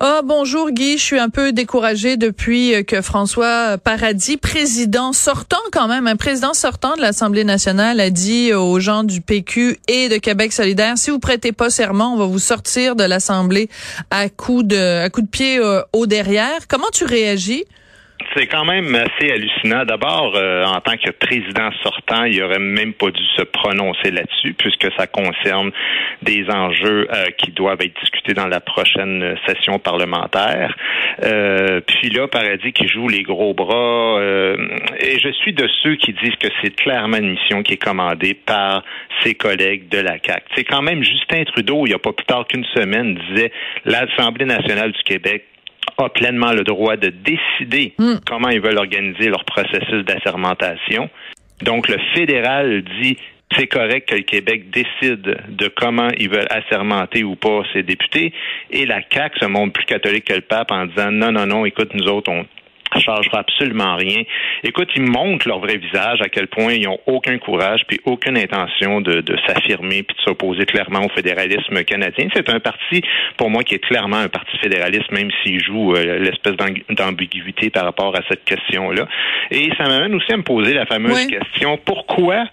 Ah bonjour Guy, je suis un peu découragée depuis que François Paradis, président sortant quand même, un président sortant de l'Assemblée nationale a dit aux gens du PQ et de Québec solidaire si vous prêtez pas serment, on va vous sortir de l'Assemblée à coup de à coup de pied euh, au derrière. Comment tu réagis? C'est quand même assez hallucinant. D'abord, euh, en tant que président sortant, il aurait même pas dû se prononcer là-dessus, puisque ça concerne des enjeux euh, qui doivent être discutés dans la prochaine session parlementaire. Euh, puis là, Paradis qui joue les gros bras, euh, et je suis de ceux qui disent que c'est clairement une mission qui est commandée par ses collègues de la CAC. C'est quand même Justin Trudeau, il n'y a pas plus tard qu'une semaine, disait l'Assemblée nationale du Québec a pleinement le droit de décider comment ils veulent organiser leur processus d'assermentation. Donc, le fédéral dit c'est correct que le Québec décide de comment ils veulent assermenter ou pas ses députés. Et la CAQ se montre plus catholique que le pape en disant non, non, non, écoute, nous autres, on changera absolument rien. Écoute, ils montrent leur vrai visage, à quel point ils ont aucun courage puis aucune intention de, de s'affirmer puis de s'opposer clairement au fédéralisme canadien. C'est un parti, pour moi, qui est clairement un parti fédéraliste, même s'il joue euh, l'espèce d'ambiguïté par rapport à cette question-là. Et ça m'amène aussi à me poser la fameuse Oui. question, pourquoi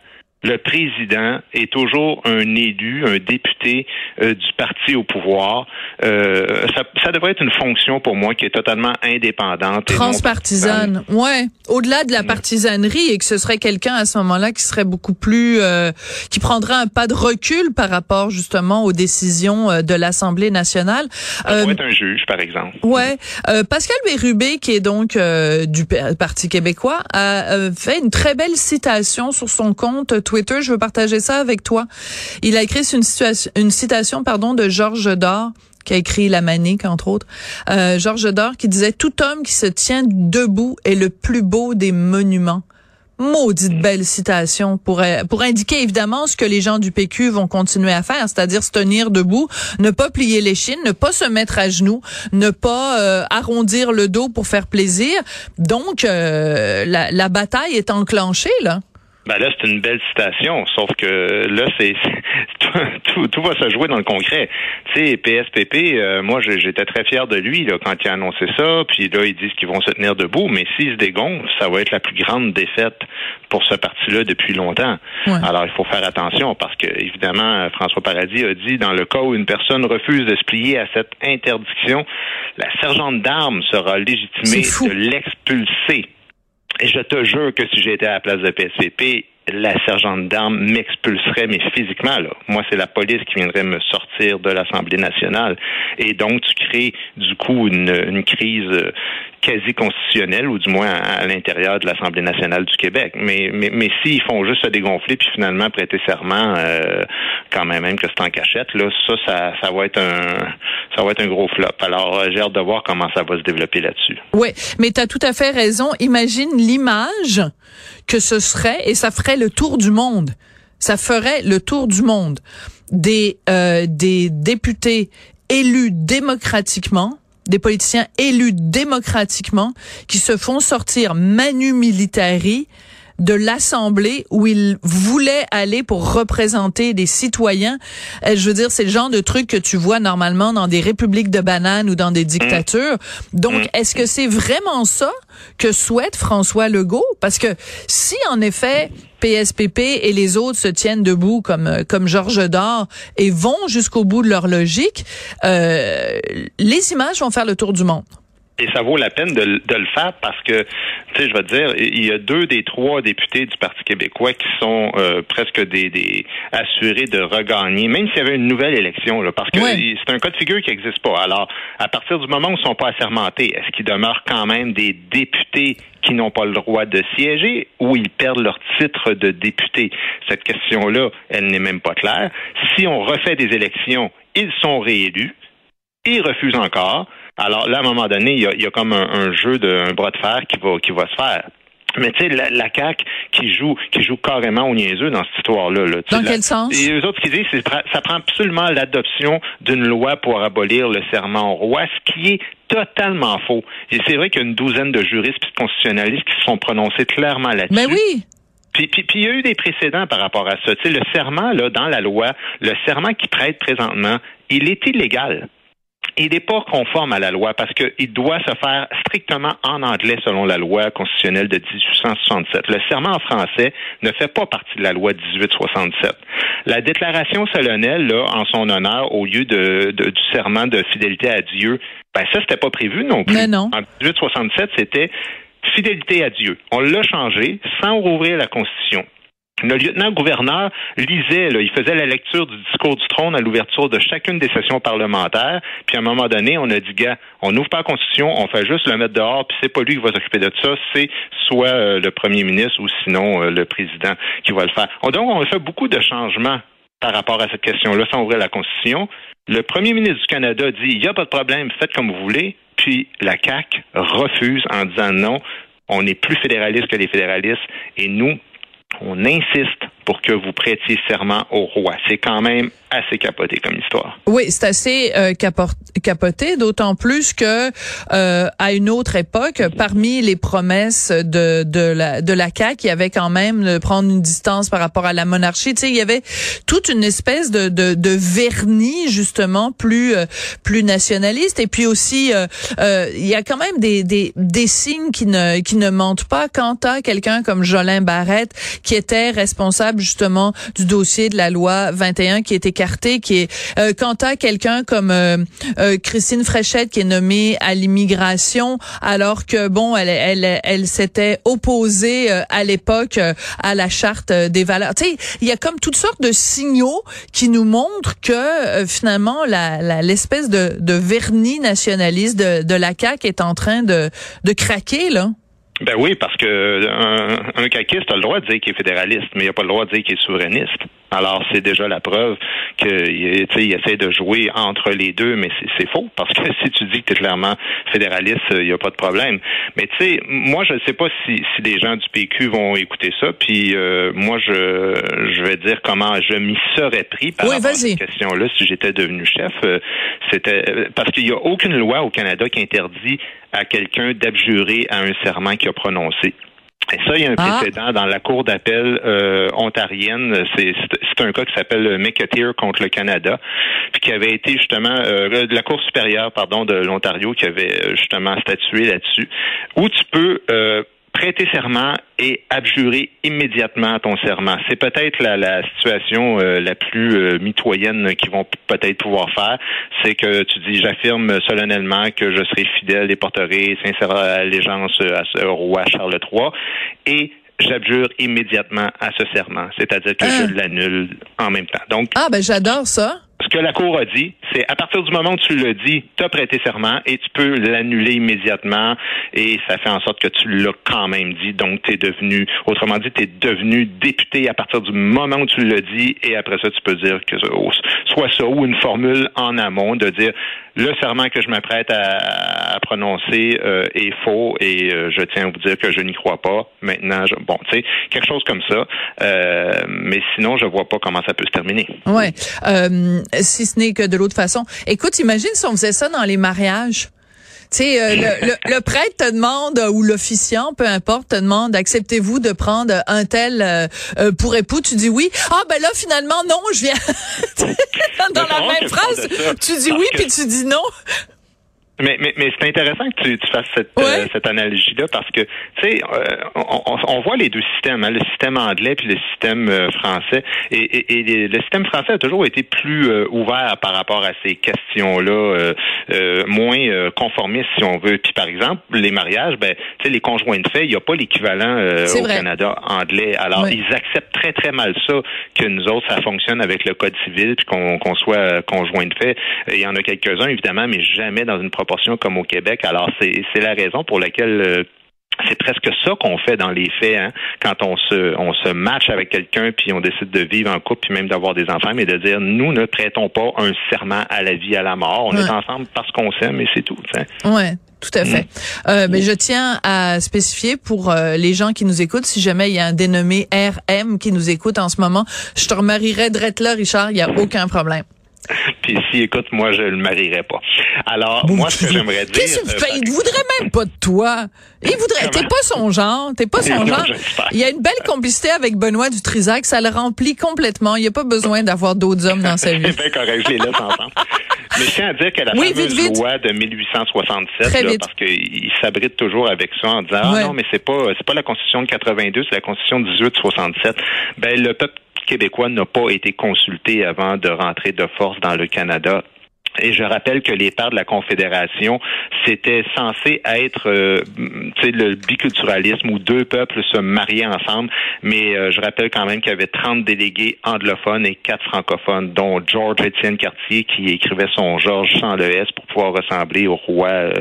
le président est toujours un élu, un député euh, du parti au pouvoir. Euh, ça, ça devrait être une fonction pour moi qui est totalement indépendante. non transpartisane Ouais, au-delà de la partisanerie et que ce serait quelqu'un à ce moment-là qui serait beaucoup plus euh, qui prendrait un pas de recul par rapport justement aux décisions euh, de l'Assemblée nationale. Ça Euh, pourrait être un juge, par exemple. Ouais, Euh, Pascal Bérubé, qui est donc euh, du Parti québécois, a euh, fait une très belle citation sur son compte Twitter. Je veux partager ça avec toi. Il a écrit une, citation pardon de Georges Dor qui a écrit La Manique, entre autres. Euh, Georges Dor qui disait « Tout homme qui se tient debout est le plus beau des monuments ». Maudite belle citation pour pour indiquer évidemment ce que les gens du PQ vont continuer à faire, c'est-à-dire se tenir debout, ne pas plier les chines, ne pas se mettre à genoux, ne pas euh, arrondir le dos pour faire plaisir. Donc euh, la, la bataille est enclenchée là. Ben là, c'est une belle citation, sauf que là, c'est tout, tout va se jouer dans le concret. Tu sais, PSPP, euh, moi, j'étais très fier de lui là, quand il a annoncé ça. Puis là, ils disent qu'ils vont se tenir debout, mais s'ils se dégonflent, ça va être la plus grande défaite pour ce parti-là depuis longtemps. Ouais. Alors, il faut faire attention parce que, évidemment, François Paradis a dit dans le cas où une personne refuse de se plier à cette interdiction, la sergente d'armes sera légitimée de l'expulser. Et je te jure que si j'étais à la place de PSPP, la sergente d'armes m'expulserait, mais physiquement, là. Moi, c'est la police qui viendrait me sortir de l'Assemblée nationale. Et donc, tu crées, du coup, une, une crise euh, quasi constitutionnelle, ou du moins à, l'intérieur de l'Assemblée nationale du Québec. Mais, mais, mais s'ils font juste se dégonfler, puis finalement prêter serment, euh, quand même, même que c'est en cachette, là, ça, ça, ça va être un, ça va être un gros flop. Alors, euh, j'ai hâte de voir comment ça va se développer là-dessus. Ouais, mais tu as tout à fait raison. Imagine l'image que ce serait et ça ferait le tour du monde. Ça ferait le tour du monde des euh, des députés élus démocratiquement, des politiciens élus démocratiquement qui se font sortir manu militari de l'Assemblée où ils voulaient aller pour représenter des citoyens. Euh, je veux dire, c'est le genre de truc que tu vois normalement dans des républiques de bananes ou dans des dictatures. Donc, est-ce que c'est vraiment ça que souhaite François Legault? Parce que si, en effet, PSPP et les autres se tiennent debout comme euh, comme Georges Dor et vont jusqu'au bout de leur logique, euh, les images vont faire le tour du monde. Et ça vaut la peine de, de le faire parce que, tu sais, je vais te dire, il y a deux des trois députés du Parti québécois qui sont euh, presque des, des assurés de regagner, même s'il y avait une nouvelle élection, là, parce que c'est un cas de figure qui n'existe pas. Alors, à partir du moment où ils ne sont pas assermentés, est-ce qu'il demeure quand même des députés qui n'ont pas le droit de siéger ou ils perdent leur titre de député? Cette question-là, elle n'est même pas claire. Si on refait des élections, ils sont réélus ils refusent encore. Alors là, à un moment donné, il y a, il y a comme un, un jeu de un bras de fer qui va qui va se faire. Mais tu sais, la, la CAQ qui joue, qui joue carrément au niaiseux dans cette histoire-là. Là. Dans La- quel sens? Et eux autres, qu'ils disent, ça prend absolument l'adoption d'une loi pour abolir le serment au roi, ce qui est totalement faux. Et c'est vrai qu'il y a une douzaine de juristes et de constitutionnalistes qui se sont prononcés clairement là-dessus. Mais oui. Puis, puis, puis il y a eu des précédents par rapport à ça. Tu sais, le serment, là, dans la loi, le serment qui prête présentement, il est illégal. Il n'est pas conforme à la loi parce qu'il doit se faire strictement en anglais selon la loi constitutionnelle de 1867. Le serment en français ne fait pas partie de la loi 1867. La déclaration solennelle, là, en son honneur, au lieu de, de- du serment de fidélité à Dieu, ben ça, c'était pas prévu non plus. Mais non. En 1867, c'était fidélité à Dieu. On l'a changé sans rouvrir la Constitution. Le lieutenant-gouverneur lisait, là, il faisait la lecture du discours du trône à l'ouverture de chacune des sessions parlementaires. Puis à un moment donné, on a dit, gars, on n'ouvre pas la Constitution, on fait juste le mettre dehors, puis c'est pas lui qui va s'occuper de ça, c'est soit euh, le premier ministre ou sinon euh, le président qui va le faire. On- donc, on a fait beaucoup de changements par rapport à cette question-là sans ouvrir la Constitution. Le premier ministre du Canada dit, il n'y a pas de problème, faites comme vous voulez. Puis la CAQ refuse en disant non, on est plus fédéraliste que les fédéralistes et nous, on insiste pour que vous prêtiez serment au roi. C'est quand même assez capoté comme histoire. Oui, c'est assez euh, capoté, d'autant plus que euh, à une autre époque, parmi les promesses de de la de la CAQ, il y avait quand même de prendre une distance par rapport à la monarchie. Tu sais, il y avait toute une espèce de de, de vernis justement plus euh, plus nationaliste. Et puis aussi, euh, euh, il y a quand même des des des signes qui ne qui ne mentent pas. Quant à quelqu'un comme Jolin Barrette, qui était responsable justement du dossier de la loi 21 qui est écarté, qui est euh, quant à quelqu'un comme euh, euh, Christine Fréchette qui est nommée à l'immigration alors que bon elle elle elle s'était opposée euh, à l'époque euh, à la charte euh, des valeurs. Tu sais, il y a comme toutes sortes de signaux qui nous montrent que finalement la- l'espèce de de vernis nationaliste de de la CAQ est en train de de craquer là. Ben oui, parce que un, un caquiste a le droit de dire qu'il est fédéraliste, mais il n'a pas le droit de dire qu'il est souverainiste. Alors, c'est déjà la preuve qu'il il essaie de jouer entre les deux, mais c'est- faux, parce que si tu dis que tu es clairement fédéraliste, il n'y a pas de problème. Mais tu sais, moi, je ne sais pas si, si des gens du PQ vont écouter ça, puis euh, moi, je, je vais dire comment je m'y serais pris par Oui, rapport à cette question-là si j'étais devenu chef. Euh, C'était parce qu'il n'y a aucune loi au Canada qui interdit à quelqu'un d'abjurer à un serment qu'il a prononcé. Et ça, il y a un Ah. précédent dans la Cour d'appel euh, ontarienne. C'est un cas qui s'appelle McAteer contre le Canada, puis qui avait été justement euh, de la Cour supérieure, pardon, de l'Ontario, qui avait euh, justement statué là-dessus, où tu peux euh, prêter serment et abjurer immédiatement ton serment. C'est peut-être la, la situation euh, la plus euh, mitoyenne qu'ils vont peut-être pouvoir faire. C'est que tu dis, j'affirme solennellement que je serai fidèle et porterai sincère allégeance à ce au roi Charles III et j'abjure immédiatement à ce serment. C'est-à-dire que Ah. je l'annule en même temps. Donc, Ah ben j'adore ça. Ce que la Cour a dit, c'est à partir du moment où tu le dis, tu as prêté serment et tu peux l'annuler immédiatement et ça fait en sorte que tu l'as quand même dit. Donc, tu es devenu, autrement dit, tu es devenu député à partir du moment où tu le dis et après ça, tu peux dire que soit ça ou une formule en amont de dire le serment que je m'apprête à, à prononcer euh, est faux et euh, je tiens à vous dire que je n'y crois pas. Maintenant, je- bon, tu sais, quelque chose comme ça. Euh, mais sinon, je vois pas comment ça peut se terminer. Ouais. Euh, si ce n'est que de l'autre façon. Écoute, imagine si on faisait ça dans les mariages. Tu sais, euh, le, le- le prêtre te demande, euh, ou l'officiant, peu importe, te demande, acceptez-vous de prendre un tel euh, pour époux? Tu dis oui. Ah, ben là, finalement, non, je viens. dans la même phrase, tu dis oui, puis tu dis non. Mais, mais, mais c'est intéressant que tu, tu fasses cette, Ouais. euh, cette analogie-là parce que, tu sais, euh, on, on- voit les deux systèmes, hein, le système anglais puis le système euh, français. Et, et, et le système français a toujours été plus euh, ouvert par rapport à ces questions-là, euh, euh, moins euh, conformiste, si on veut. Puis, par exemple, les mariages, ben, tu sais, les conjoints de fait, il n'y a pas l'équivalent euh, au vrai. Canada anglais. Alors, Ouais. ils acceptent très, très mal ça, que nous autres, ça fonctionne avec le Code civil puis qu'on soit conjoint de fait. Il y en a quelques-uns, évidemment, mais jamais dans une proportion comme au Québec. Alors, c'est c'est la raison pour laquelle euh, c'est presque ça qu'on fait dans les faits, hein, quand on se on se match avec quelqu'un puis on décide de vivre en couple puis même d'avoir des enfants, mais de dire nous ne prêtons pas un serment à la vie à la mort. On Ouais. est ensemble parce qu'on s'aime et c'est tout. tu sais. Ouais, tout à fait. Euh, mais je tiens à spécifier pour euh, les gens qui nous écoutent, si jamais il y a un dénommé RM qui nous écoute en ce moment, je te remarierai drette là, Richard, il y a aucun problème. Puis si, écoute, moi, je le marierais pas. Alors, moi, ce que j'aimerais dire... Qu'est-ce que tu fais? Il voudrait même pas de toi. Il voudrait, t'es pas son genre, t'es pas son Non, genre. Il y a une belle complicité avec Benoît Dutrisac, ça le remplit complètement. Il n'y a pas besoin d'avoir d'autres hommes dans sa vie. C'est bien correct, je les laisse ensemble. Mais je tiens à dire que la Oui, fameuse vite, vite. loi de 1867, Très là, vite. parce qu'ils s'abritent toujours avec ça en disant Ouais. ah non mais c'est pas c'est pas la constitution de 82, c'est la constitution de 1867. Ben le peuple québécois n'a pas été consulté avant de rentrer de force dans le Canada. Et je rappelle que les pères de la Confédération, c'était censé être euh, le biculturalisme où deux peuples se mariaient ensemble. Mais euh, je rappelle quand même qu'il y avait 30 délégués anglophones et quatre francophones, dont George Étienne Cartier qui écrivait son Georges sans le S pour pouvoir ressembler au roi euh,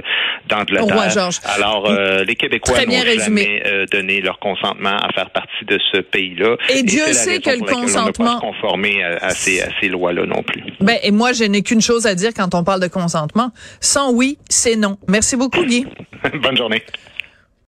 d'Angleterre. Roi. Alors, euh, les Québécois n'ont jamais euh, donné leur consentement à faire partie de ce pays-là. Et Dieu sait que le laquelle on consentement- pas se conformer à, à ces, ces lois-là non plus. Ben, et moi, je n'ai qu'une chose à quand on parle de consentement. Sans oui, c'est non. Merci beaucoup, Guy. Bonne journée.